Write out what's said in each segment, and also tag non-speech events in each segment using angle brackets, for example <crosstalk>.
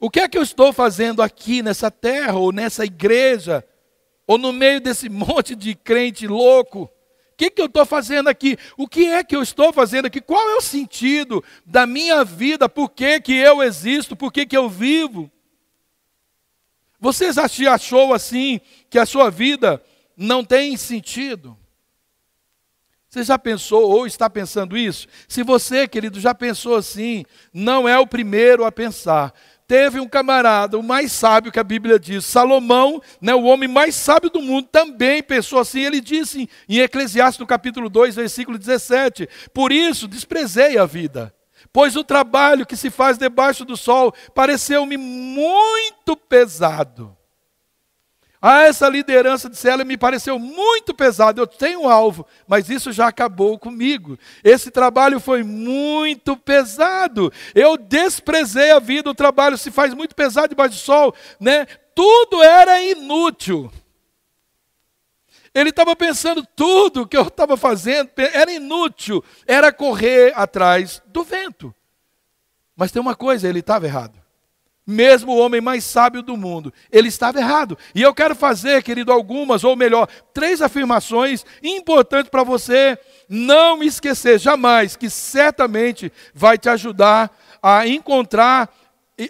O que é que eu estou fazendo aqui nessa terra, ou nessa igreja, ou no meio desse <laughs> monte de crente louco? O que, que eu estou fazendo aqui? O que é que eu estou fazendo aqui? Qual é o sentido da minha vida? Por que, que eu existo? Por que, que eu vivo? Você já achou assim que a sua vida não tem sentido? Você já pensou ou está pensando isso? Se você, querido, já pensou assim, não é o primeiro a pensar. Teve um camarada, o mais sábio que a Bíblia diz, Salomão, né, o homem mais sábio do mundo, também pensou assim. Ele disse em Eclesiastes, no capítulo 2, versículo 17: Por isso desprezei a vida, pois o trabalho que se faz debaixo do sol pareceu-me muito pesado. Ah, essa liderança de Célia me pareceu muito pesada. Eu tenho um alvo, mas isso já acabou comigo. Esse trabalho foi muito pesado. Eu desprezei a vida. O trabalho se faz muito pesado debaixo do sol, né? Tudo era inútil. Ele estava pensando tudo que eu estava fazendo era inútil, era correr atrás do vento. Mas tem uma coisa, ele estava errado mesmo o homem mais sábio do mundo. Ele estava errado. E eu quero fazer, querido, algumas, ou melhor, três afirmações importantes para você não esquecer jamais, que certamente vai te ajudar a encontrar,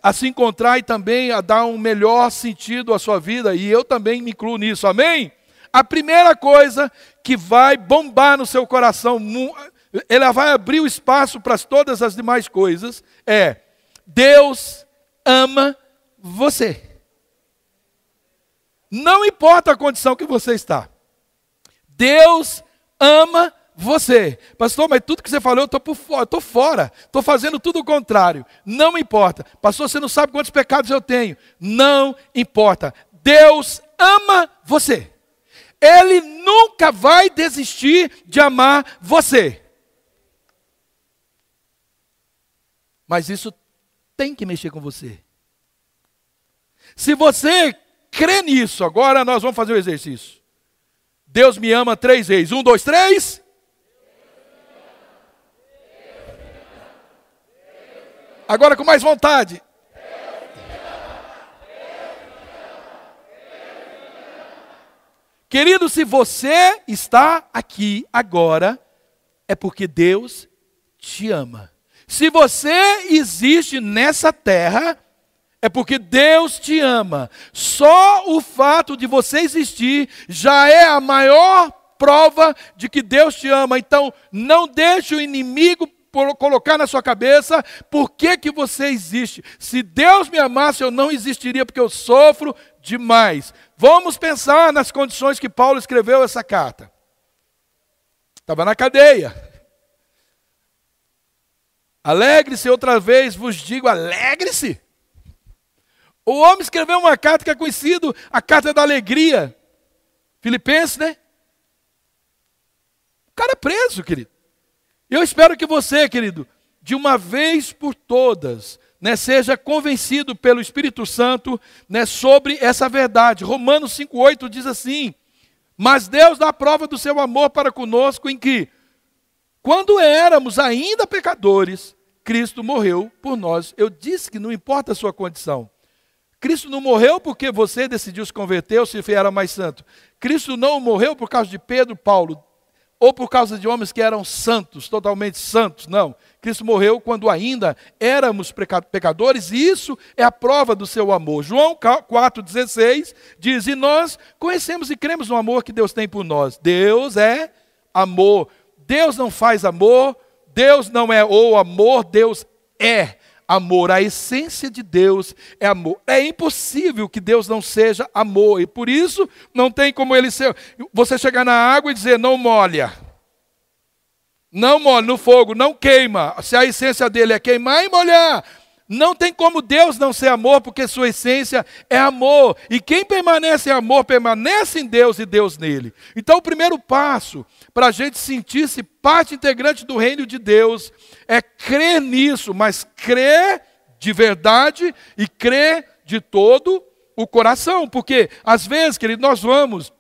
a se encontrar e também a dar um melhor sentido à sua vida, e eu também me incluo nisso, amém? A primeira coisa que vai bombar no seu coração, ela vai abrir o espaço para todas as demais coisas, é Deus ama você. Não importa a condição que você está. Deus ama você. Pastor, mas tudo que você falou, eu estou fora, estou fora, estou fazendo tudo o contrário. Não importa. Pastor, você não sabe quantos pecados eu tenho. Não importa. Deus ama você. Ele nunca vai desistir de amar você. Mas isso tem que mexer com você. Se você crê nisso, agora nós vamos fazer o exercício. Deus me ama três vezes. Um, dois, três. Agora com mais vontade. Querido, se você está aqui agora, é porque Deus te ama. Se você existe nessa terra, é porque Deus te ama. Só o fato de você existir já é a maior prova de que Deus te ama. Então, não deixe o inimigo colocar na sua cabeça por que, que você existe. Se Deus me amasse, eu não existiria, porque eu sofro demais. Vamos pensar nas condições que Paulo escreveu essa carta. Estava na cadeia. Alegre-se outra vez, vos digo, alegre-se. O homem escreveu uma carta que é conhecido a carta da alegria. Filipenses, né? O cara é preso, querido. Eu espero que você, querido, de uma vez por todas, né, seja convencido pelo Espírito Santo né, sobre essa verdade. Romanos 5,8 diz assim: Mas Deus dá prova do seu amor para conosco, em que, quando éramos ainda pecadores, Cristo morreu por nós. Eu disse que não importa a sua condição. Cristo não morreu porque você decidiu se converter ou se era mais santo. Cristo não morreu por causa de Pedro, Paulo, ou por causa de homens que eram santos, totalmente santos. Não. Cristo morreu quando ainda éramos pecadores, e isso é a prova do seu amor. João 4,16 diz: E nós conhecemos e cremos no amor que Deus tem por nós. Deus é amor. Deus não faz amor Deus não é o amor, Deus é amor. A essência de Deus é amor. É impossível que Deus não seja amor. E por isso não tem como ele ser. Você chegar na água e dizer, não molha. Não molha no fogo, não queima. Se a essência dele é queimar e molhar. Não tem como Deus não ser amor, porque sua essência é amor. E quem permanece em amor, permanece em Deus e Deus nele. Então, o primeiro passo para a gente sentir-se parte integrante do reino de Deus é crer nisso, mas crer de verdade e crer de todo o coração, porque às vezes, querido, nós vamos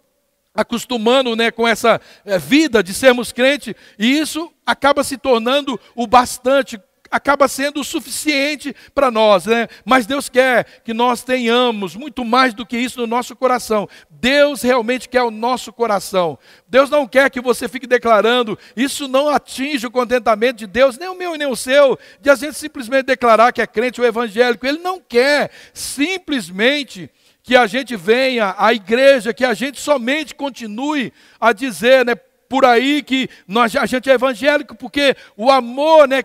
acostumando né, com essa é, vida de sermos crentes, e isso acaba se tornando o bastante, acaba sendo o suficiente para nós, né? Mas Deus quer que nós tenhamos muito mais do que isso no nosso coração. Deus realmente quer o nosso coração. Deus não quer que você fique declarando, isso não atinge o contentamento de Deus, nem o meu nem o seu, de a gente simplesmente declarar que é crente ou evangélico. Ele não quer simplesmente que a gente venha à igreja, que a gente somente continue a dizer, né, por aí que nós, a gente é evangélico, porque o amor, né,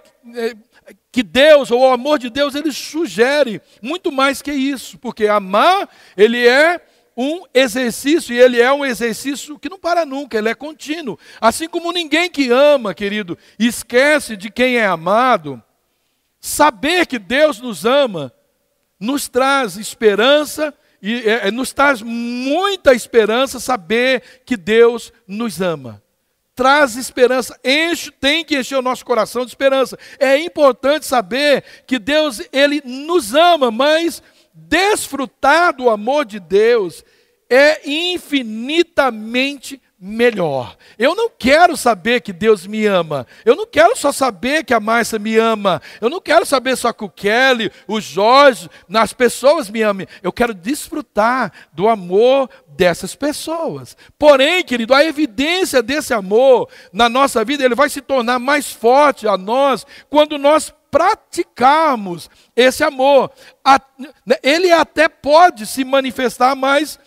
que Deus, ou o amor de Deus, ele sugere muito mais que isso, porque amar, ele é um exercício, e ele é um exercício que não para nunca, ele é contínuo. Assim como ninguém que ama, querido, esquece de quem é amado, saber que Deus nos ama, nos traz esperança, e é, é nos traz muita esperança saber que Deus nos ama traz esperança, enche, tem que encher o nosso coração de esperança. É importante saber que Deus, ele nos ama, mas desfrutar do amor de Deus é infinitamente melhor. Eu não quero saber que Deus me ama. Eu não quero só saber que a Márcia me ama. Eu não quero saber só que o Kelly, o Jorge, as pessoas me amem. Eu quero desfrutar do amor dessas pessoas. Porém, querido, a evidência desse amor na nossa vida, ele vai se tornar mais forte a nós quando nós praticarmos esse amor. Né, ele até pode se manifestar mais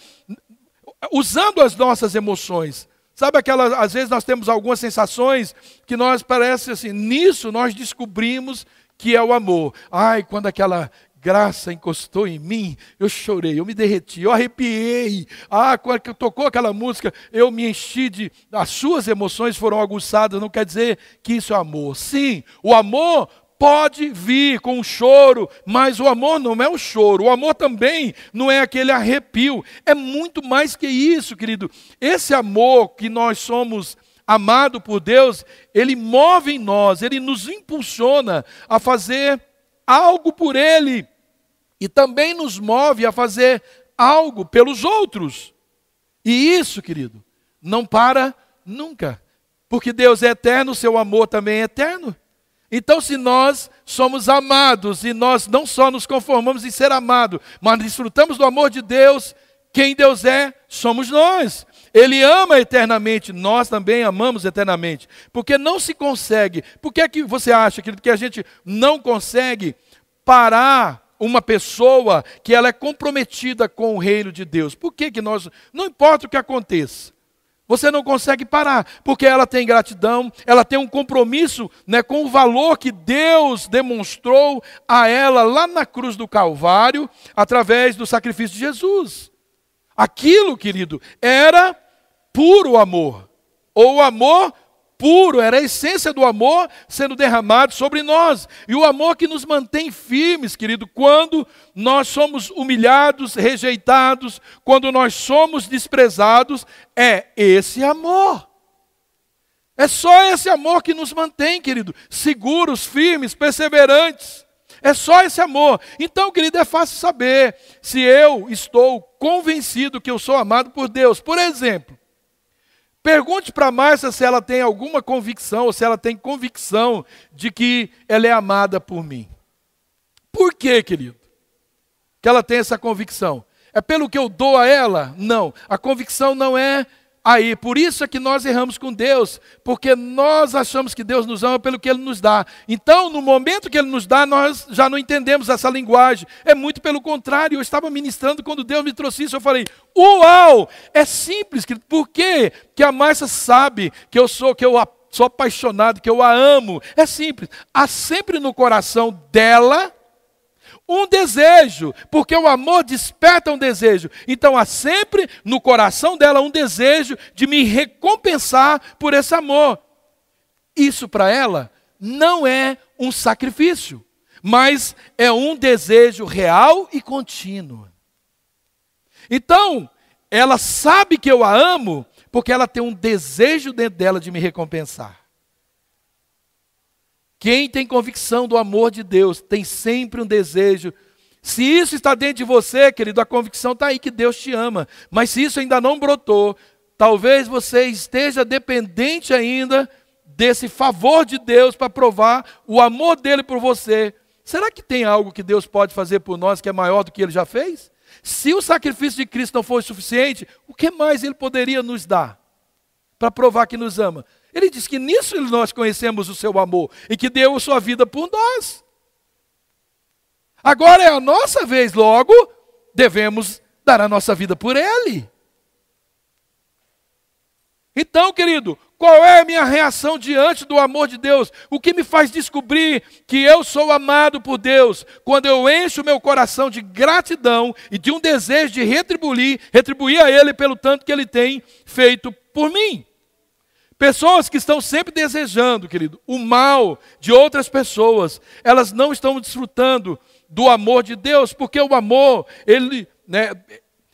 usando as nossas emoções. Sabe aquelas, às vezes nós temos algumas sensações que nós parece assim, nisso nós descobrimos que é o amor. Ai, quando aquela graça encostou em mim, eu chorei, eu me derreti, eu arrepiei. Ah, quando tocou aquela música, eu me enchi de. As suas emoções foram aguçadas, não quer dizer que isso é amor. Sim, o amor pode vir com o choro, mas o amor não é o choro, o amor também não é aquele arrepio, é muito mais que isso, querido. Esse amor que nós somos amado por Deus, ele move em nós, ele nos impulsiona a fazer algo por ele e também nos move a fazer algo pelos outros. E isso, querido, não para nunca, porque Deus é eterno, seu amor também é eterno. Então, se nós somos amados e nós não só nos conformamos em ser amado, mas desfrutamos do amor de Deus, quem Deus é, somos nós. Ele ama eternamente, nós também amamos eternamente. Porque não se consegue. Por que, é que você acha, querido, que a gente não consegue parar uma pessoa que ela é comprometida com o reino de Deus? Por que, que nós. Não importa o que aconteça. Você não consegue parar, porque ela tem gratidão, ela tem um compromisso né, com o valor que Deus demonstrou a ela lá na cruz do Calvário, através do sacrifício de Jesus. Aquilo, querido, era puro amor, ou amor puro, era a essência do amor sendo derramado sobre nós. E o amor que nos mantém firmes, querido, quando nós somos humilhados, rejeitados, quando nós somos desprezados, é esse amor. É só esse amor que nos mantém, querido, seguros, firmes, perseverantes. É só esse amor. Então, querido, é fácil saber se eu estou convencido que eu sou amado por Deus. Por exemplo, Pergunte para Márcia se ela tem alguma convicção, ou se ela tem convicção de que ela é amada por mim. Por quê, querido? Que ela tem essa convicção? É pelo que eu dou a ela? Não. A convicção não é aí. Por isso é que nós erramos com Deus, porque nós achamos que Deus nos ama pelo que Ele nos dá. Então, no momento que Ele nos dá, nós já não entendemos essa linguagem. É muito pelo contrário. Eu estava ministrando quando Deus me trouxe isso, eu falei: Uau! É simples. Por quê? que a Márcia sabe que eu sou, que eu sou apaixonado, que eu a amo? É simples. Há sempre no coração dela um desejo, porque o amor desperta um desejo. Então há sempre no coração dela um desejo de me recompensar por esse amor. Isso para ela não é um sacrifício, mas é um desejo real e contínuo. Então, ela sabe que eu a amo porque ela tem um desejo dentro dela de me recompensar. Quem tem convicção do amor de Deus tem sempre um desejo. Se isso está dentro de você, querido, a convicção está aí que Deus te ama. Mas se isso ainda não brotou, talvez você esteja dependente ainda desse favor de Deus para provar o amor dele por você. Será que tem algo que Deus pode fazer por nós que é maior do que ele já fez? Se o sacrifício de Cristo não fosse suficiente, o que mais ele poderia nos dar para provar que nos ama? Ele diz que nisso nós conhecemos o seu amor e que deu a sua vida por nós. Agora é a nossa vez, logo devemos dar a nossa vida por ele. Então, querido, qual é a minha reação diante do amor de Deus? O que me faz descobrir que eu sou amado por Deus? Quando eu encho meu coração de gratidão e de um desejo de retribuir, retribuir a Ele pelo tanto que Ele tem feito por mim. Pessoas que estão sempre desejando, querido, o mal de outras pessoas, elas não estão desfrutando do amor de Deus, porque o amor, ele, né,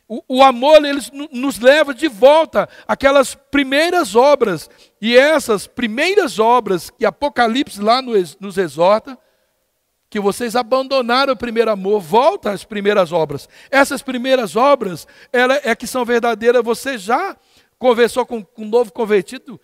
o, o amor ele nos leva de volta àquelas primeiras obras. E essas primeiras obras que Apocalipse lá nos, nos exorta, que vocês abandonaram o primeiro amor, volta às primeiras obras. Essas primeiras obras, ela é que são verdadeiras. Você já conversou com, com um novo convertido?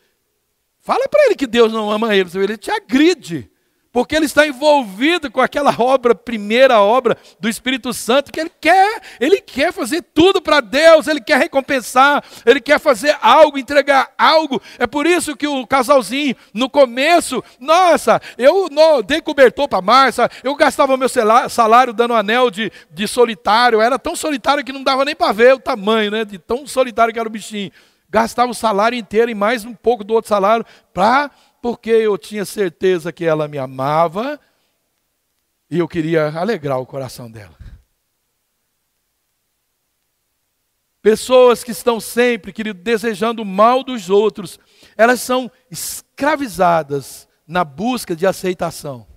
Fala para ele que Deus não ama ele, ele te agride porque ele está envolvido com aquela obra, primeira obra do Espírito Santo, que ele quer, ele quer fazer tudo para Deus, ele quer recompensar, ele quer fazer algo, entregar algo. É por isso que o casalzinho, no começo, nossa, eu não, dei cobertor para Márcia, eu gastava meu salário dando anel de, de solitário, era tão solitário que não dava nem para ver o tamanho, né, de tão solitário que era o bichinho. Gastava o salário inteiro e mais um pouco do outro salário para porque eu tinha certeza que ela me amava e eu queria alegrar o coração dela. Pessoas que estão sempre, querido, desejando o mal dos outros, elas são escravizadas na busca de aceitação.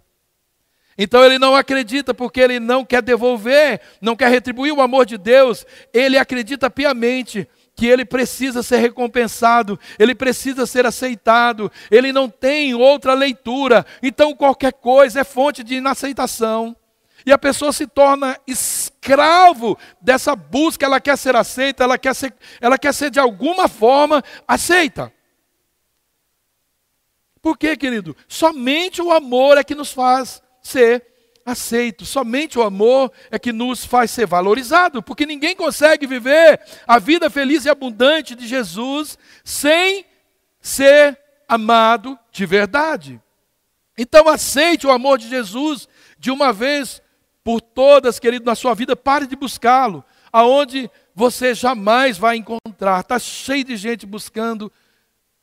Então ele não acredita porque ele não quer devolver, não quer retribuir o amor de Deus, ele acredita piamente que ele precisa ser recompensado, ele precisa ser aceitado, ele não tem outra leitura, então qualquer coisa é fonte de inaceitação. E a pessoa se torna escravo dessa busca, ela quer ser aceita, ela quer ser, ela quer ser de alguma forma aceita. Por quê, querido? Somente o amor é que nos faz ser aceito. Somente o amor é que nos faz ser valorizado, porque ninguém consegue viver a vida feliz e abundante de Jesus sem ser amado de verdade. Então aceite o amor de Jesus de uma vez por todas, querido, na sua vida, pare de buscá-lo, aonde você jamais vai encontrar. Está cheio de gente buscando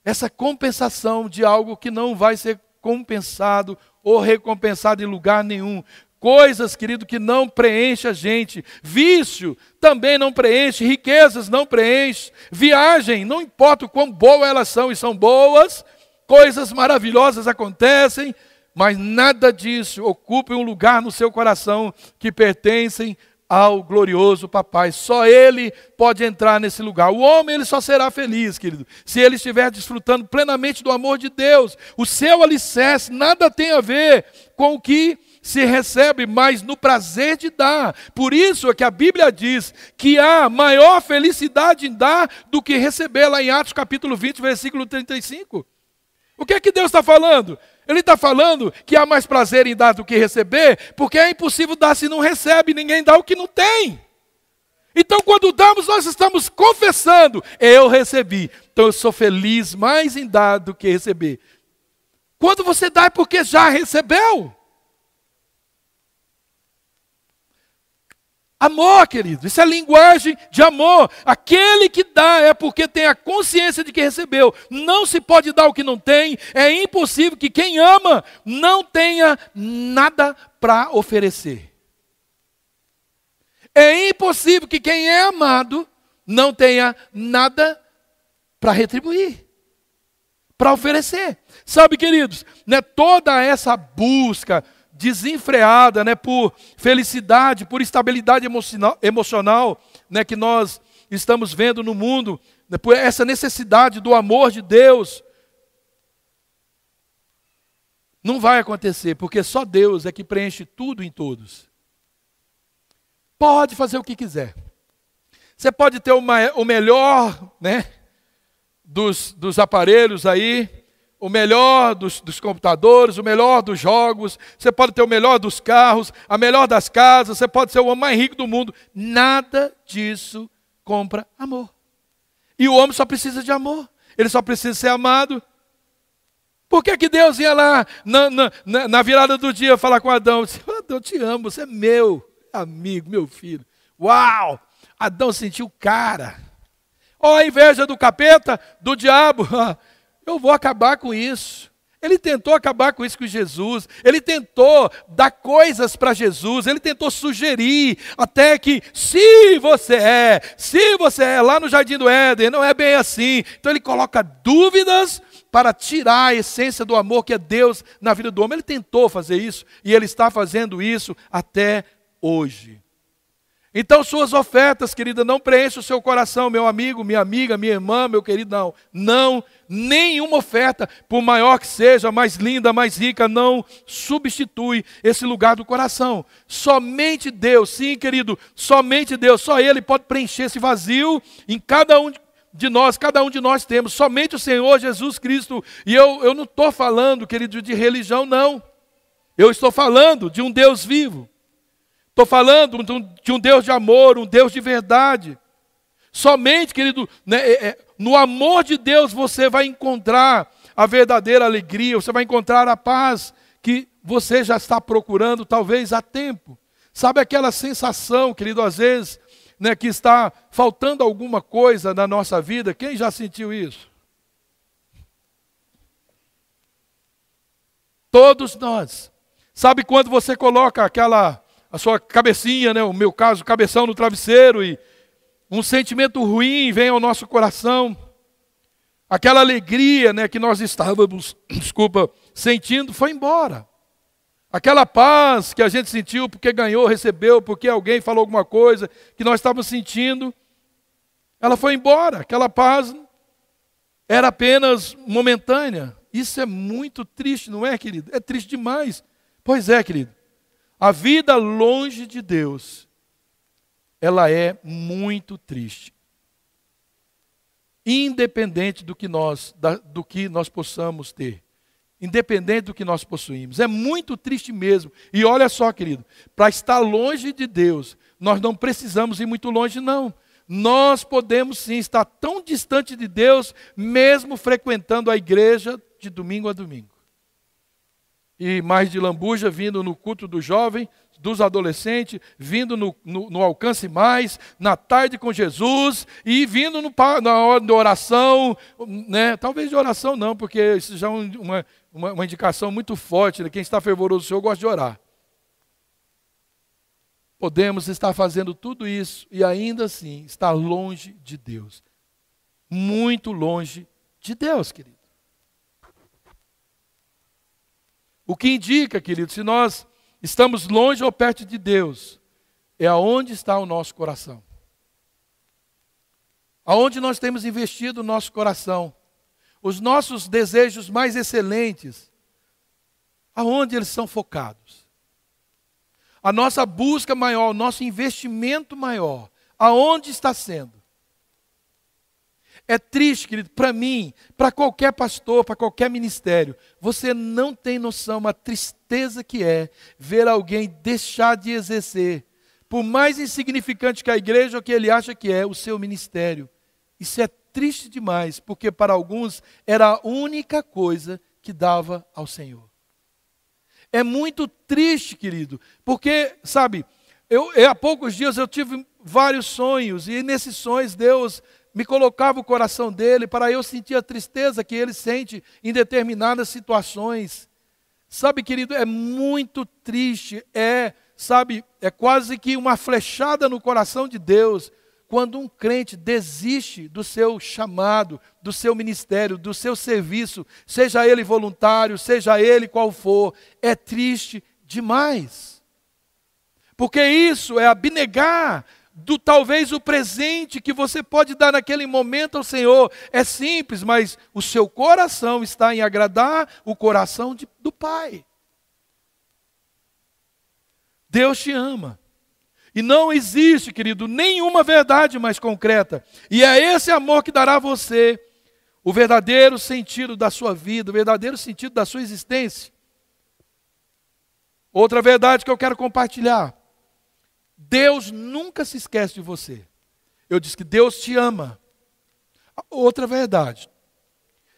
essa compensação de algo que não vai ser compensado ou recompensado em lugar nenhum. Coisas, querido, que não preenche a gente. Vício também não preenche. Riquezas não preenche. Viagem, não importa o quão boas elas são, e são boas. Coisas maravilhosas acontecem, mas nada disso ocupa um lugar no seu coração que pertencem ao glorioso papai. Só ele pode entrar nesse lugar. O homem ele só será feliz, querido, se ele estiver desfrutando plenamente do amor de Deus. O seu alicerce nada tem a ver com o que se recebe, mas no prazer de dar. Por isso é que a Bíblia diz que há maior felicidade em dar do que receber, lá em Atos capítulo 20, versículo 35. O que é que Deus está falando? Ele está falando que há mais prazer em dar do que receber, porque é impossível dar se não recebe, ninguém dá o que não tem. Então, quando damos, nós estamos confessando: eu recebi, então eu sou feliz mais em dar do que receber. Quando você dá é porque já recebeu. Amor, querido, isso é linguagem de amor. Aquele que dá é porque tem a consciência de que recebeu. Não se pode dar o que não tem. É impossível que quem ama não tenha nada para oferecer. É impossível que quem é amado não tenha nada para retribuir, para oferecer. Sabe, queridos, né, toda essa busca desenfreada, né, por felicidade, por estabilidade emocional, emocional né, que nós estamos vendo no mundo, né, por essa necessidade do amor de Deus. Não vai acontecer, porque só Deus é que preenche tudo em todos. Pode fazer o que quiser. Você pode ter o, o melhor né, dos, dos aparelhos aí, o melhor dos, dos, computadores, o melhor dos jogos, você pode ter o melhor dos carros, a melhor das casas, você pode ser o homem mais rico do mundo. Nada disso compra amor. E o homem só precisa de amor, ele só precisa ser amado. Por que, que Deus ia lá na, na, na virada do dia falar com Adão? Disse, Adão, eu te amo, você é meu amigo, meu filho. Uau! Adão sentiu cara. Ó, a inveja do capeta, do diabo. <laughs> Eu vou acabar com isso. Ele tentou acabar com isso com Jesus, ele tentou dar coisas para Jesus, ele tentou sugerir até que, se você é, se você é, lá no Jardim do Éden, não é bem assim. Então ele coloca dúvidas para tirar a essência do amor que é Deus na vida do homem. Ele tentou fazer isso e ele está fazendo isso até hoje. Então, suas ofertas, querida, não preenchem o seu coração, meu amigo, minha amiga, minha irmã, meu querido, não. Não, nenhuma oferta, por maior que seja, mais linda, mais rica, não substitui esse lugar do coração. Somente Deus, sim, querido, somente Deus, só Ele pode preencher esse vazio em cada um de nós, cada um de nós temos, somente o Senhor Jesus Cristo. E eu, eu não estou falando, querido, de religião, não. Eu estou falando de um Deus vivo. Estou falando de um Deus de amor, um Deus de verdade. Somente, querido, né, é, é, no amor de Deus você vai encontrar a verdadeira alegria, você vai encontrar a paz que você já está procurando, talvez há tempo. Sabe aquela sensação, querido, às vezes, né, que está faltando alguma coisa na nossa vida? Quem já sentiu isso? Todos nós. Sabe quando você coloca aquela a sua cabecinha, né, o meu caso, cabeção no travesseiro e um sentimento ruim vem ao nosso coração. Aquela alegria, né, que nós estávamos, <clears throat> desculpa, sentindo foi embora. Aquela paz que a gente sentiu porque ganhou, recebeu, porque alguém falou alguma coisa que nós estávamos sentindo, ela foi embora. Aquela paz era apenas momentânea. Isso é muito triste, não é, querido? É triste demais. Pois é, querido. A vida longe de Deus, ela é muito triste. Independente do que nós, do que nós possamos ter. Independente do que nós possuímos. É muito triste mesmo. E olha só, querido, para estar longe de Deus, nós não precisamos ir muito longe, não. Nós podemos sim estar tão distante de Deus, mesmo frequentando a igreja de domingo a domingo e mais de lambuja vindo no culto do jovem, dos adolescentes, vindo no, no, no, alcance mais, na tarde com Jesus e vindo no, na hora de oração, né? talvez de oração não, porque isso já é uma, uma, uma indicação muito forte, né? quem está fervoroso do Senhor gosta de orar. Podemos estar fazendo tudo isso e ainda assim estar longe de Deus. Muito longe de Deus, querido. O que indica, querido, se nós estamos longe ou perto de Deus, é aonde está o nosso coração. Aonde nós temos investido o nosso coração. Os nossos desejos mais excelentes, aonde eles são focados. A nossa busca maior, o nosso investimento maior, aonde está sendo? É triste, querido, para mim, para qualquer pastor, para qualquer ministério. Você não tem noção a tristeza que é ver alguém deixar de exercer, por mais insignificante que a igreja ou que ele acha que é, o seu ministério. Isso é triste demais, porque para alguns era a única coisa que dava ao Senhor. É muito triste, querido, porque, sabe, eu, eu há poucos dias eu tive vários sonhos, e nesses sonhos Deus me colocava o coração dele para eu sentir a tristeza que ele sente em determinadas situações. Sabe, querido, é muito triste, é, sabe, é quase que uma flechada no coração de Deus quando um crente desiste do seu chamado, do seu ministério, do seu serviço, seja ele voluntário, seja ele qual for, é triste demais. Porque isso é abnegar do talvez o presente que você pode dar naquele momento ao Senhor. É simples, mas o seu coração está em agradar o coração de, do Pai. Deus te ama. E não existe, querido, nenhuma verdade mais concreta. E é esse amor que dará a você o verdadeiro sentido da sua vida, o verdadeiro sentido da sua existência. Outra verdade que eu quero compartilhar: Deus nunca se esquece de você. Eu disse que Deus te ama. Outra verdade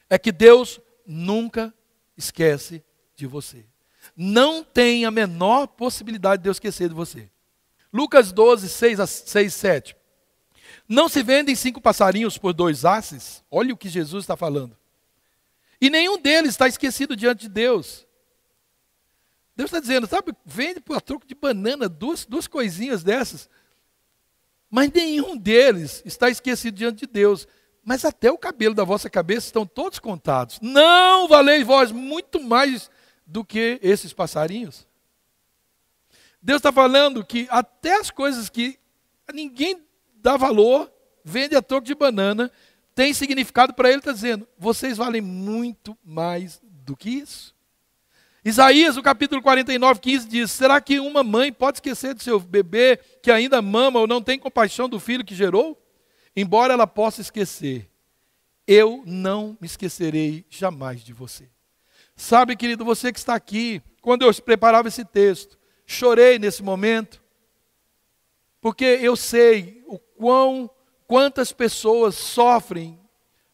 é que Deus nunca esquece de você. Não tem a menor possibilidade de Deus esquecer de você. Lucas 12, 6 a 6, 7. Não se vendem cinco passarinhos por dois asses? Olha o que Jesus está falando. E nenhum deles está esquecido diante de Deus. Deus está dizendo, sabe, vende por troco de banana duas, duas coisinhas dessas. Mas nenhum deles está esquecido diante de Deus. Mas até o cabelo da vossa cabeça estão todos contados. Não valeis vós muito mais do que esses passarinhos. Deus está falando que até as coisas que ninguém dá valor, vende a troco de banana, tem significado para ele, está dizendo, vocês valem muito mais do que isso. Isaías, no capítulo 49, 15, diz: Será que uma mãe pode esquecer do seu bebê que ainda mama ou não tem compaixão do filho que gerou? Embora ela possa esquecer, eu não me esquecerei jamais de você. Sabe, querido, você que está aqui, quando eu preparava esse texto, chorei nesse momento, porque eu sei o quão, quantas pessoas sofrem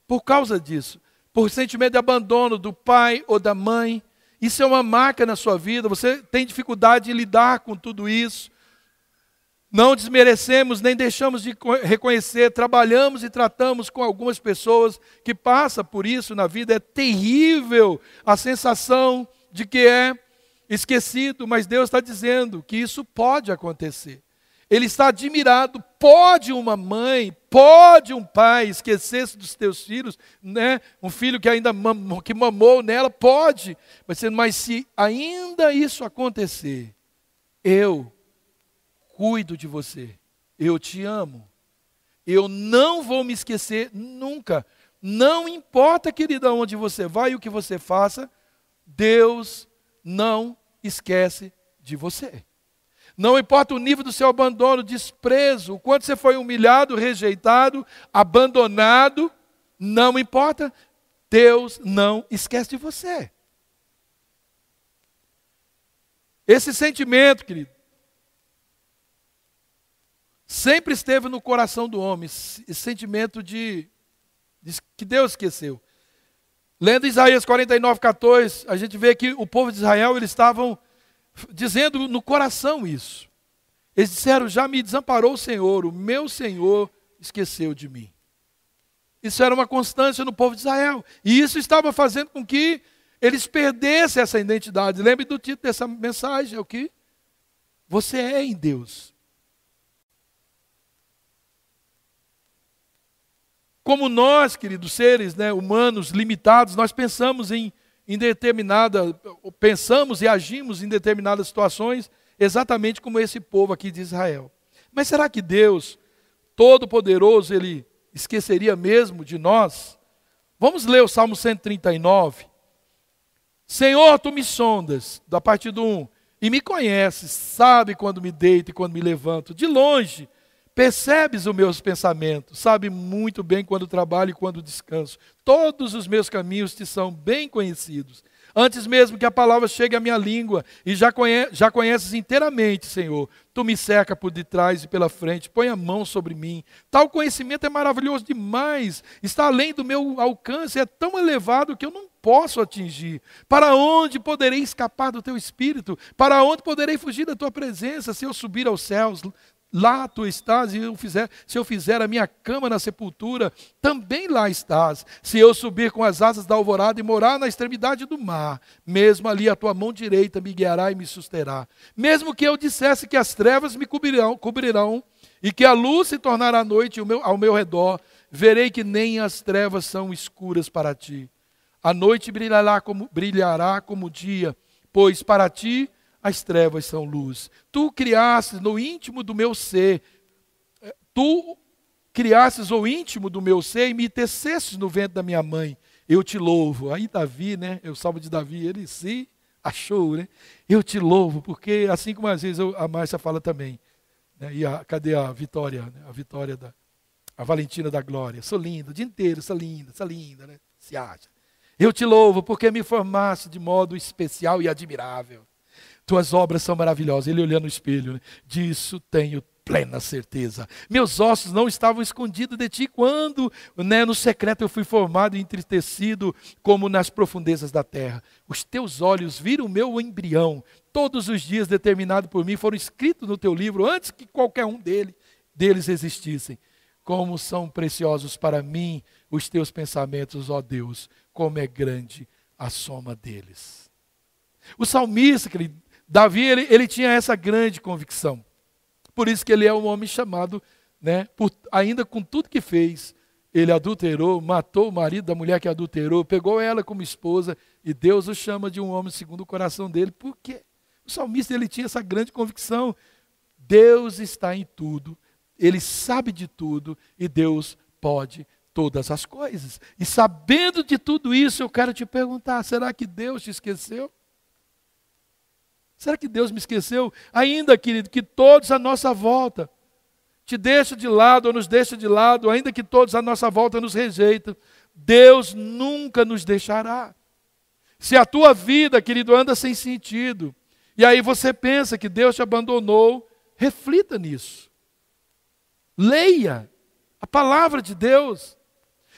por causa disso, por sentimento de abandono do pai ou da mãe. Isso é uma marca na sua vida, você tem dificuldade em lidar com tudo isso. Não desmerecemos nem deixamos de reconhecer, trabalhamos e tratamos com algumas pessoas que passam por isso na vida. É terrível a sensação de que é esquecido, mas Deus está dizendo que isso pode acontecer. Ele está admirado. Pode uma mãe, pode um pai esquecer-se dos teus filhos, né? Um filho que ainda mamou, que mamou nela, pode. Mas se ainda isso acontecer, eu cuido de você. Eu te amo. Eu não vou me esquecer nunca. Não importa, querida, onde você vai e o que você faça, Deus não esquece de você. Não importa o nível do seu abandono, desprezo, o quanto você foi humilhado, rejeitado, abandonado, não importa, Deus não esquece de você. Esse sentimento, querido, sempre esteve no coração do homem, esse sentimento de, de que Deus esqueceu. Lendo Isaías 49, 14, a gente vê que o povo de Israel, eles estavam dizendo no coração isso. Eles disseram: Já me desamparou o Senhor, o meu Senhor esqueceu de mim. Isso era uma constância no povo de Israel. E isso estava fazendo com que eles perdessem essa identidade. Lembre do título dessa mensagem: é o que? Você é em Deus. Como nós, queridos seres né, humanos limitados, nós pensamos em, em determinada, pensamos e agimos em determinadas situações exatamente como esse povo aqui de Israel. Mas será que Deus, Todo-Poderoso, ele esqueceria mesmo de nós? Vamos ler o Salmo 139. Senhor, tu me sondas, da parte do 1, e me conheces, sabe quando me deito e quando me levanto. De longe Percebes os meus pensamentos, sabe muito bem quando trabalho e quando descanso. Todos os meus caminhos te são bem conhecidos. Antes mesmo que a palavra chegue à minha língua, e já, conhe já conheces inteiramente, Senhor. Tu me cerca por detrás e pela frente, põe a mão sobre mim. Tal conhecimento é maravilhoso demais, está além do meu alcance, é tão elevado que eu não posso atingir. Para onde poderei escapar do teu espírito? Para onde poderei fugir da tua presença? Se eu subir aos céus, lá tu estás, e eu fizer, se eu fizer a minha cama na sepultura, também lá estás. Se eu subir com as asas da alvorada e morar na extremidade do mar, mesmo ali a tua mão direita me guiará e me susterá. Mesmo que eu dissesse que as trevas me cobrirão, cobrirão e que a luz se tornará noite ao meu, ao meu redor, verei que nem as trevas são escuras para ti. A noite brilhará como, brilhará como o dia, pois para ti as trevas são luz. Tu criastes no íntimo do meu ser, eh, tu criastes o íntimo do meu ser e me tecestes no ventre da minha mãe. Eu te louvo. Aí Davi, né? O salmo de Davi, ele se achou, né? Eu te louvo, porque assim como às vezes a Márcia fala também. Né? E a, cadê a vitória? Né? A vitória da, A Valentina da Glória. Sou linda, o dia inteiro, sou linda, sou linda, né? Se acha. Eu te louvo porque me formaste de modo especial e admirável. Tuas obras são maravilhosas. Ele olhando no espelho, né? disso tenho plena certeza. Meus ossos não estavam escondidos de ti quando, né, no secreto eu fui formado e entristecido como nas profundezas da terra. Os teus olhos viram o meu embrião. Todos os dias determinados por mim foram escritos no teu livro antes que qualquer um dele, deles existissem. Como são preciosos para mim os teus pensamentos, ó Deus, como é grande a soma deles. O salmista, ele, Davi, ele, ele tinha essa grande convicção. Por isso que ele é um homem chamado, né, por, ainda com tudo que fez, ele adulterou, matou o marido da mulher que adulterou, pegou ela como esposa, e Deus o chama de um homem segundo o coração dele. Por quê? O salmista ele tinha essa grande convicção. Deus está em tudo, ele sabe de tudo e Deus pode todas as coisas. E sabendo de tudo isso, eu quero te perguntar: será que Deus te esqueceu? Será que Deus me esqueceu? Ainda, querido, que todos à nossa volta te deixam de lado ou nos deixam de lado, ainda que todos à nossa volta nos rejeitam, Deus nunca nos deixará. Se a tua vida, querido, anda sem sentido, e aí você pensa que Deus te abandonou, reflita nisso. Leia a palavra de Deus.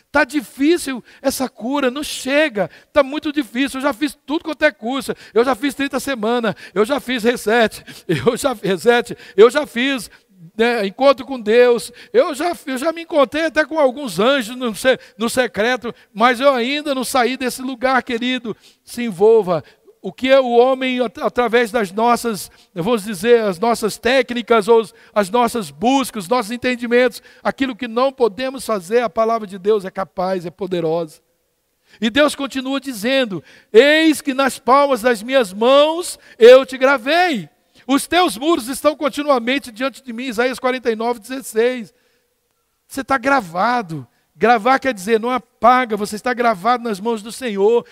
Está difícil essa cura, não chega, está muito difícil. Eu já fiz tudo quanto é curso, eu já fiz 30 semanas, eu já fiz reset, eu já, reset, eu já fiz né, encontro com Deus, eu já, eu já me encontrei até com alguns anjos no, no secreto, mas eu ainda não saí desse lugar, querido. Se envolva, o que é o homem, através das nossas, vamos dizer, as nossas técnicas, ou as nossas buscas, os nossos entendimentos, aquilo que não podemos fazer, a palavra de Deus é capaz, é poderosa. E Deus continua dizendo: Eis que nas palmas das minhas mãos eu te gravei. Os teus muros estão continuamente diante de mim. Isaías 49, 16. Você está gravado. Gravar quer dizer, não apaga, você está gravado nas mãos do Senhor.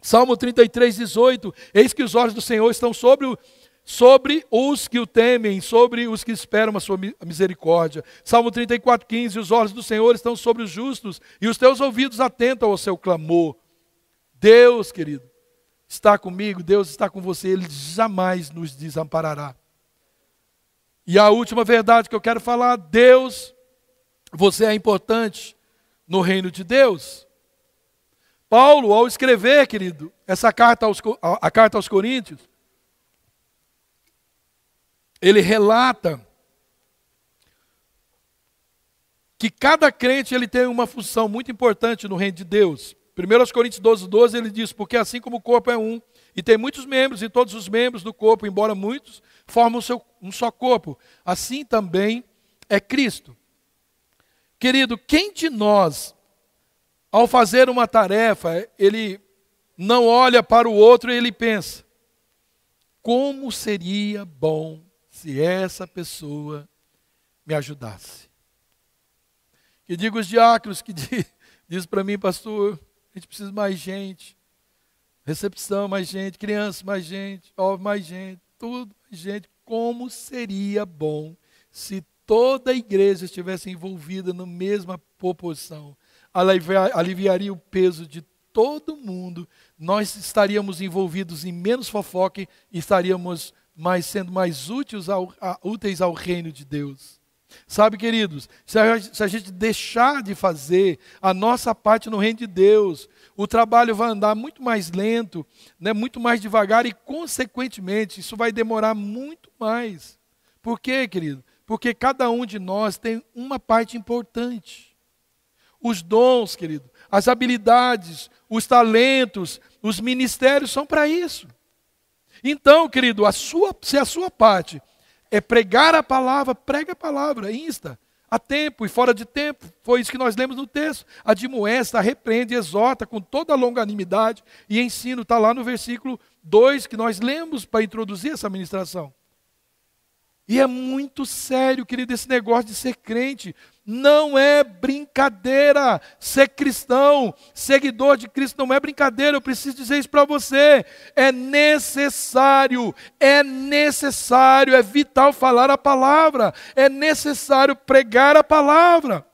Salmo 33, 18: Eis que os olhos do Senhor estão sobre, o, sobre os que o temem, sobre os que esperam a sua misericórdia. Salmo 34, 15: Os olhos do Senhor estão sobre os justos, e os teus ouvidos atentam ao seu clamor. Deus, querido, está comigo, Deus está com você, Ele jamais nos desamparará. E a última verdade que eu quero falar: Deus, você é importante no reino de Deus. Paulo, ao escrever, querido, essa carta aos, a, carta aos Coríntios, ele relata que cada crente ele tem uma função muito importante no reino de Deus. 1 Coríntios 12, 12, ele diz, porque assim como o corpo é um, e tem muitos membros, e todos os membros do corpo, embora muitos, formam um só corpo, assim também é Cristo. Querido, quem de nós ao fazer uma tarefa, ele não olha para o outro e ele pensa: como seria bom se essa pessoa me ajudasse? Que diga os diáconos que <laughs> diz, diz para mim, pastor, a gente precisa mais gente. Recepção, mais gente, criança, mais gente, ó, mais gente, tudo, mais gente. Como seria bom se toda a igreja estivesse envolvida na mesma proporção aliviaria o peso de todo mundo, nós estaríamos envolvidos em menos fofoque e estaríamos mais, sendo mais úteis ao, a, úteis ao reino de Deus. Sabe, queridos, se a, se a gente deixar de fazer a nossa parte no reino de Deus, o trabalho vai andar muito mais lento, né, muito mais devagar e, consequentemente, isso vai demorar muito mais. Por quê, querido? Porque cada um de nós tem uma parte importante os dons, querido, as habilidades, os talentos, os ministérios são para isso. Então, querido, a sua, se a sua parte é pregar a palavra, prega a palavra, insta, a tempo e fora de tempo. Foi isso que nós lemos no texto. Admoesta, repreende, exorta com toda a longanimidade e ensino. Está lá no versículo 2 que nós lemos para introduzir essa ministração. E é muito sério, querido, esse negócio de ser crente. Não é brincadeira. Ser cristão, seguidor de Cristo, não é brincadeira. Eu preciso dizer isso para você. É necessário, é necessário, é vital falar a palavra. É necessário pregar a palavra.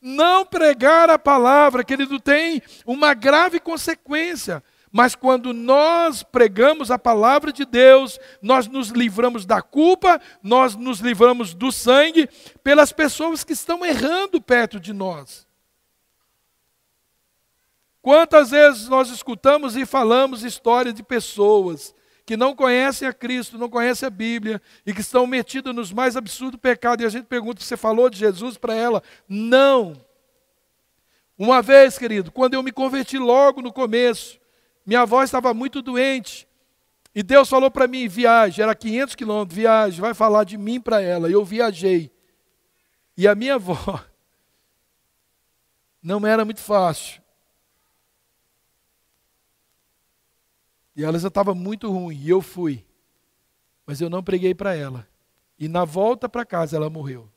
Não pregar a palavra, querido, tem uma grave consequência. Mas quando nós pregamos a palavra de Deus, nós nos livramos da culpa, nós nos livramos do sangue pelas pessoas que estão errando perto de nós. Quantas vezes nós escutamos e falamos histórias de pessoas que não conhecem a Cristo, não conhecem a Bíblia e que estão metidas nos mais absurdos pecados, e a gente pergunta: você falou de Jesus para ela? Não. Uma vez, querido, quando eu me converti logo no começo, minha avó estava muito doente. E Deus falou para mim: viagem, era 500 quilômetros, viagem, vai falar de mim para ela. Eu viajei. E a minha <laughs> avó não era muito fácil. E ela já estava muito ruim. E eu fui. Mas eu não preguei para ela. E na volta para casa ela morreu.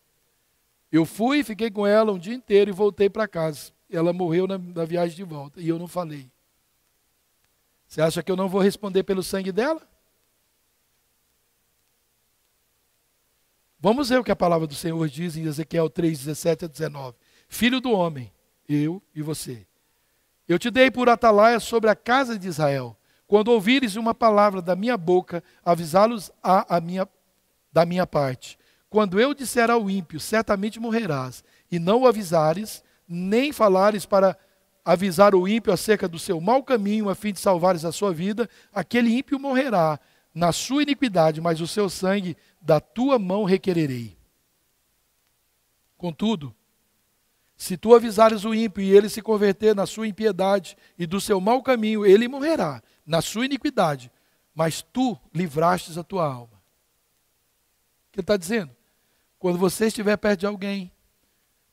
Eu fui, fiquei com ela um dia inteiro e voltei para casa. Ela morreu na, na viagem de volta. E eu não falei. Você acha que eu não vou responder pelo sangue dela? Vamos ver o que a palavra do Senhor diz em Ezequiel 3, 17 a 19. Filho do homem, eu e você. Eu te dei por atalaia sobre a casa de Israel. Quando ouvires uma palavra da minha boca, avisá-los a, a minha, da minha parte. Quando eu disser ao ímpio, certamente morrerás, e não o avisares, nem falares para avisar o ímpio acerca do seu mau caminho, a fim de salvares a sua vida, aquele ímpio morrerá na sua iniquidade, mas o seu sangue da tua mão requererei. Contudo, se tu avisares o ímpio e ele se converter na sua impiedade e do seu mau caminho, ele morrerá na sua iniquidade, mas tu livrastes a tua alma. O que ele está dizendo? Quando você estiver perto de alguém,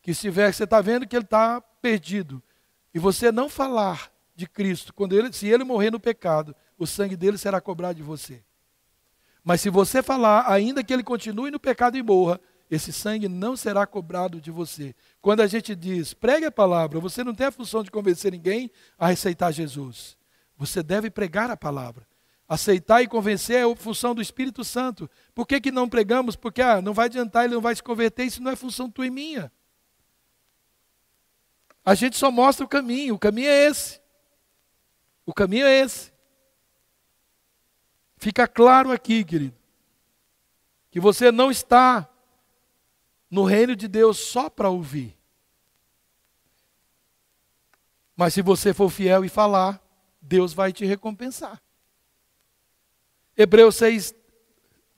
que estiver, você está vendo que ele está perdido, e você não falar de Cristo, quando ele, se ele morrer no pecado, o sangue dele será cobrado de você. Mas se você falar, ainda que ele continue no pecado e morra, esse sangue não será cobrado de você. Quando a gente diz, pregue a palavra, você não tem a função de convencer ninguém a aceitar Jesus. Você deve pregar a palavra. Aceitar e convencer é a função do Espírito Santo. Por que, que não pregamos? Porque ah, não vai adiantar, ele não vai se converter, isso não é função tua e minha. A gente só mostra o caminho, o caminho é esse. O caminho é esse. Fica claro aqui, querido, que você não está no reino de Deus só para ouvir. Mas se você for fiel e falar, Deus vai te recompensar. Hebreus 6,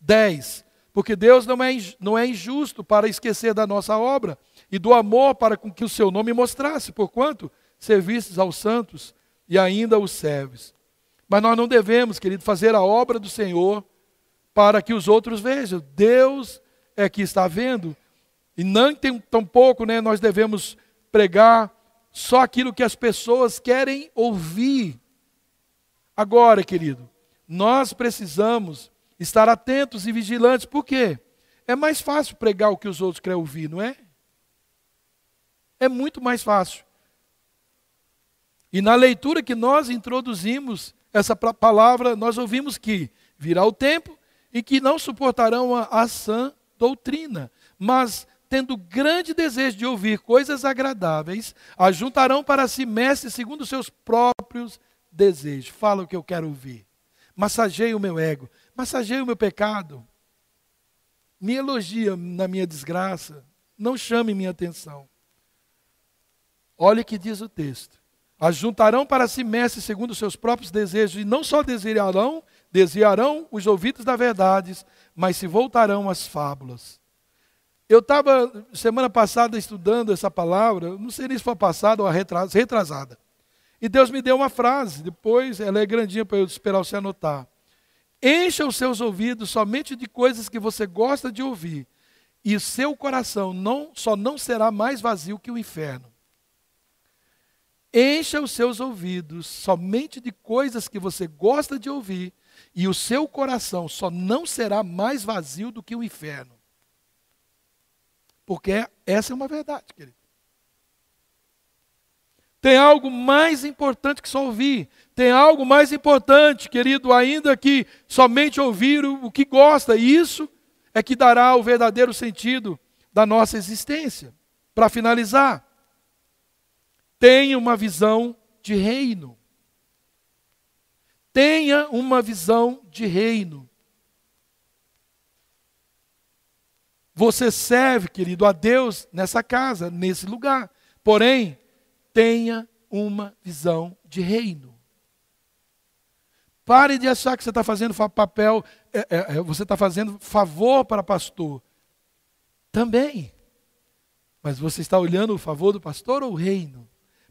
10. Porque Deus não é, não é injusto para esquecer da nossa obra e do amor para com que o seu nome mostrasse, porquanto servistes aos santos e ainda os serves. Mas nós não devemos, querido, fazer a obra do Senhor para que os outros vejam. Deus é que está vendo. E não tem tampouco, né, nós devemos pregar só aquilo que as pessoas querem ouvir. Agora, querido, nós precisamos estar atentos e vigilantes. Por quê? É mais fácil pregar o que os outros querem ouvir, não é? É muito mais fácil. E na leitura que nós introduzimos essa palavra, nós ouvimos que virá o tempo e que não suportarão a, a sã doutrina, mas tendo grande desejo de ouvir coisas agradáveis, ajuntarão para si mestres segundo seus próprios desejos. Fala o que eu quero ouvir. Massageie o meu ego, massageie o meu pecado. Me elogia na minha desgraça, não chame minha atenção. Olha o que diz o texto. Ajuntarão para si mestres segundo os seus próprios desejos, e não só desviarão, desviarão os ouvidos da verdade, mas se voltarão às fábulas. Eu estava semana passada estudando essa palavra, não sei nem se foi passada ou retrasada. E Deus me deu uma frase, depois ela é grandinha para eu esperar você anotar. Encha os seus ouvidos somente de coisas que você gosta de ouvir, e seu coração não, só não será mais vazio que o inferno. Encha os seus ouvidos somente de coisas que você gosta de ouvir, e o seu coração só não será mais vazio do que o inferno. Porque essa é uma verdade, querido. Tem algo mais importante que só ouvir. Tem algo mais importante, querido, ainda que somente ouvir o que gosta. E isso é que dará o verdadeiro sentido da nossa existência. Para finalizar, tenha uma visão de reino. Tenha uma visão de reino. Você serve, querido, a Deus nessa casa, nesse lugar. Porém, tenha uma visão de reino. Pare de achar que você está fazendo papel, é, é, é, você está fazendo favor para pastor. Também. Mas você está olhando o favor do pastor ou o reino?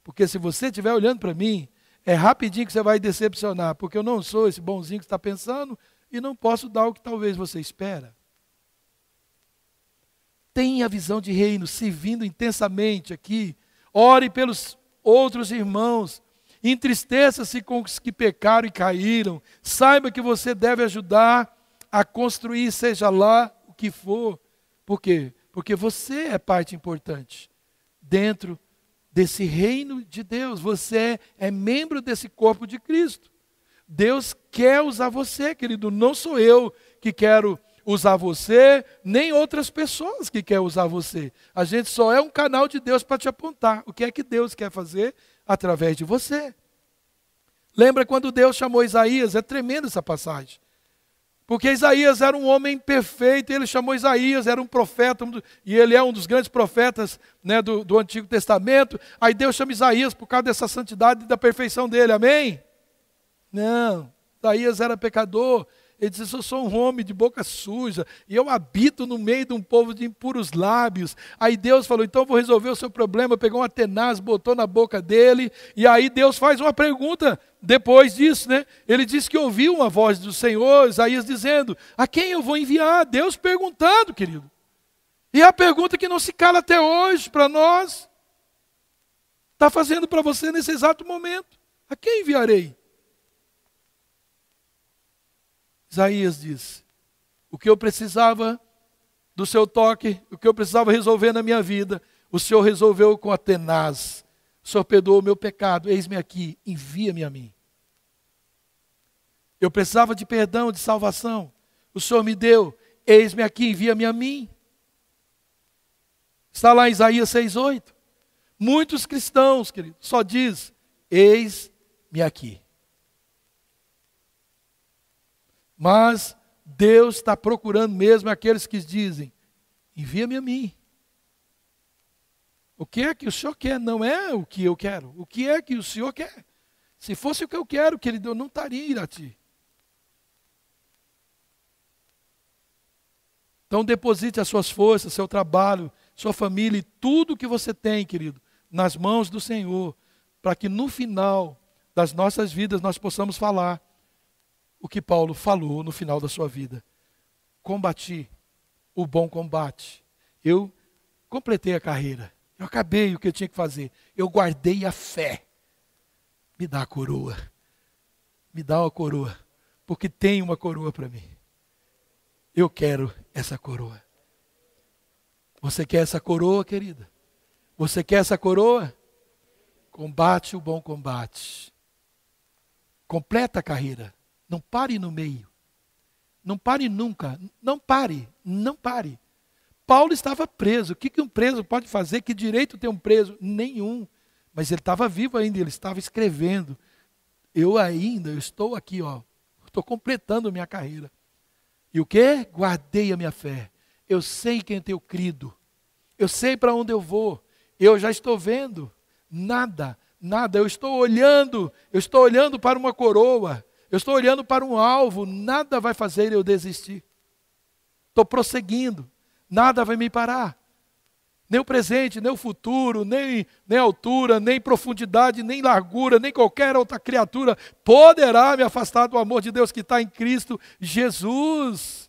Porque se você estiver olhando para mim, é rapidinho que você vai decepcionar, porque eu não sou esse bonzinho que está pensando e não posso dar o que talvez você espera. Tenha visão de reino, servindo intensamente aqui. Ore pelos outros irmãos. Entristeça-se com os que pecaram e caíram. Saiba que você deve ajudar a construir, seja lá o que for. Por quê? Porque você é parte importante dentro desse reino de Deus. Você é membro desse corpo de Cristo. Deus quer usar você, querido. Não sou eu que quero usar você, nem outras pessoas que querem usar você. A gente só é um canal de Deus para te apontar. O que é que Deus quer fazer através de você? Lembra quando Deus chamou Isaías? É tremenda essa passagem. Porque Isaías era um homem perfeito, ele chamou Isaías, era um profeta, e ele é um dos grandes profetas né, do, do Antigo Testamento. Aí Deus chama Isaías por causa dessa santidade e da perfeição dele, amém? Não, Isaías era pecador, ele disse: Eu sou um homem de boca suja e eu habito no meio de um povo de impuros lábios. Aí Deus falou: Então eu vou resolver o seu problema. Pegou uma tenaz, botou na boca dele. E aí Deus faz uma pergunta depois disso, né? Ele diz que ouviu uma voz do Senhor, Isaías dizendo: A quem eu vou enviar? Deus perguntando, querido. E a pergunta que não se cala até hoje para nós. Está fazendo para você nesse exato momento: A quem enviarei? Isaías diz: O que eu precisava do seu toque, o que eu precisava resolver na minha vida, o Senhor resolveu com a tenaz. O Senhor perdoou o meu pecado, eis-me aqui, envia-me a mim. Eu precisava de perdão, de salvação. O Senhor me deu, eis-me aqui, envia-me a mim. Está lá em Isaías 6,8. Muitos cristãos, querido, só diz: Eis-me aqui. Mas Deus está procurando mesmo aqueles que dizem: envia-me a mim. O que é que o Senhor quer? Não é o que eu quero. O que é que o Senhor quer? Se fosse o que eu quero, querido, eu não estaria a ti. Então deposite as suas forças, seu trabalho, sua família e tudo que você tem, querido, nas mãos do Senhor, para que no final das nossas vidas nós possamos falar o que Paulo falou no final da sua vida. Combati o bom combate. Eu completei a carreira. Eu acabei o que eu tinha que fazer. Eu guardei a fé. Me dá a coroa. Me dá uma coroa. Porque tem uma coroa para mim. Eu quero essa coroa. Você quer essa coroa, querida? Você quer essa coroa? Combate o bom combate. Completa a carreira. Não pare no meio. Não pare nunca. Não pare. Não pare. Paulo estava preso. O que, um preso pode fazer? Que direito tem um preso? Nenhum. Mas ele estava vivo ainda, ele estava escrevendo. Eu ainda, eu estou aqui, ó. Estou completando minha carreira. E o que? Guardei a minha fé. Eu sei quem tenho crido. Eu sei para onde eu vou. Eu já estou vendo. Nada, nada. Eu estou olhando. Eu estou olhando para uma coroa. Eu estou olhando para um alvo, nada vai fazer eu desistir. Estou prosseguindo, nada vai me parar. Nem o presente, nem o futuro, nem, nem altura, nem profundidade, nem largura, nem qualquer outra criatura poderá me afastar do amor de Deus que está em Cristo Jesus.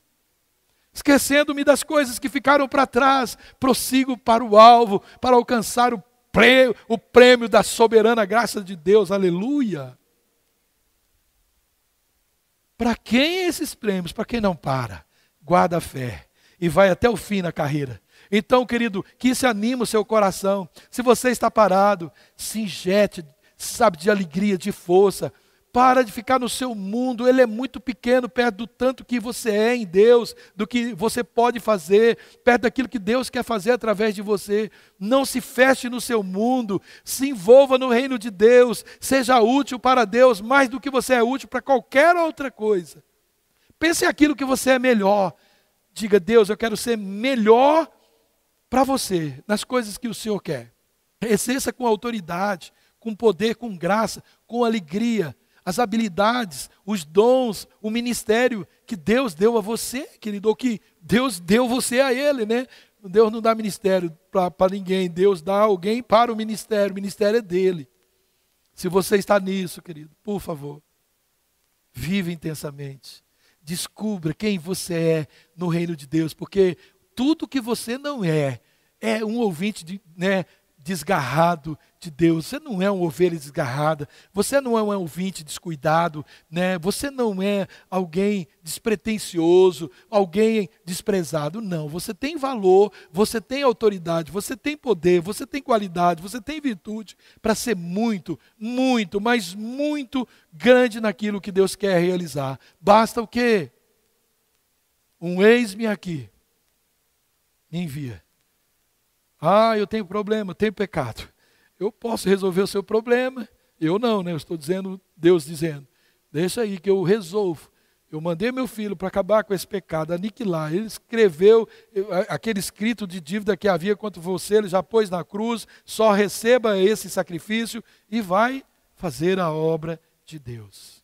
Esquecendo-me das coisas que ficaram para trás, prossigo para o alvo, para alcançar o prêmio, o prêmio da soberana graça de Deus. Aleluia. Para quem esses prêmios? Para quem não para, guarda a fé e vai até o fim na carreira. Então, querido, que isso anime o seu coração. Se você está parado, se injete, sabe, de alegria, de força. Para de ficar no seu mundo, ele é muito pequeno perto do tanto que você é em Deus, do que você pode fazer, perto daquilo que Deus quer fazer através de você. Não se feche no seu mundo, se envolva no reino de Deus, seja útil para Deus mais do que você é útil para qualquer outra coisa. Pense aquilo que você é melhor. Diga, Deus, eu quero ser melhor para você, nas coisas que o Senhor quer. Exerça com autoridade, com poder, com graça, com alegria as habilidades, os dons, o ministério que Deus deu a você, querido, ou que Deus deu você a ele, né? Deus não dá ministério para ninguém, Deus dá alguém para o ministério, o ministério é dele. Se você está nisso, querido, por favor, vive intensamente. Descubra quem você é no reino de Deus, porque tudo que você não é, é um ouvinte de, né, desgarrado de Deus. Você não é uma ovelha desgarrada. Você não é um ouvinte descuidado, né? Você não é alguém despretensioso, alguém desprezado. Não, você tem valor, você tem autoridade, você tem poder, você tem qualidade, você tem virtude para ser muito, muito, mas muito grande naquilo que Deus quer realizar. Basta o quê? Um eis-me aqui. Me envia. Ah, eu tenho problema, tenho pecado. Eu posso resolver o seu problema. Eu não, né? Eu estou dizendo, Deus dizendo. Deixa aí que eu resolvo. Eu mandei meu filho para acabar com esse pecado, aniquilar. Ele escreveu aquele escrito de dívida que havia contra você, ele já pôs na cruz. Só receba esse sacrifício e vai fazer a obra de Deus.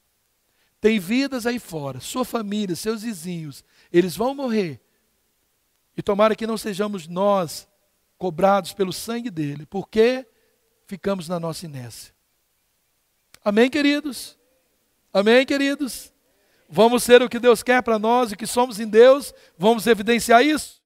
Tem vidas aí fora, sua família, seus vizinhos, eles vão morrer. E tomara que não sejamos nós cobrados pelo sangue dele, porque ficamos na nossa inércia. Amém, queridos? Amém, queridos? Vamos ser o que Deus quer para nós e que somos em Deus, vamos evidenciar isso?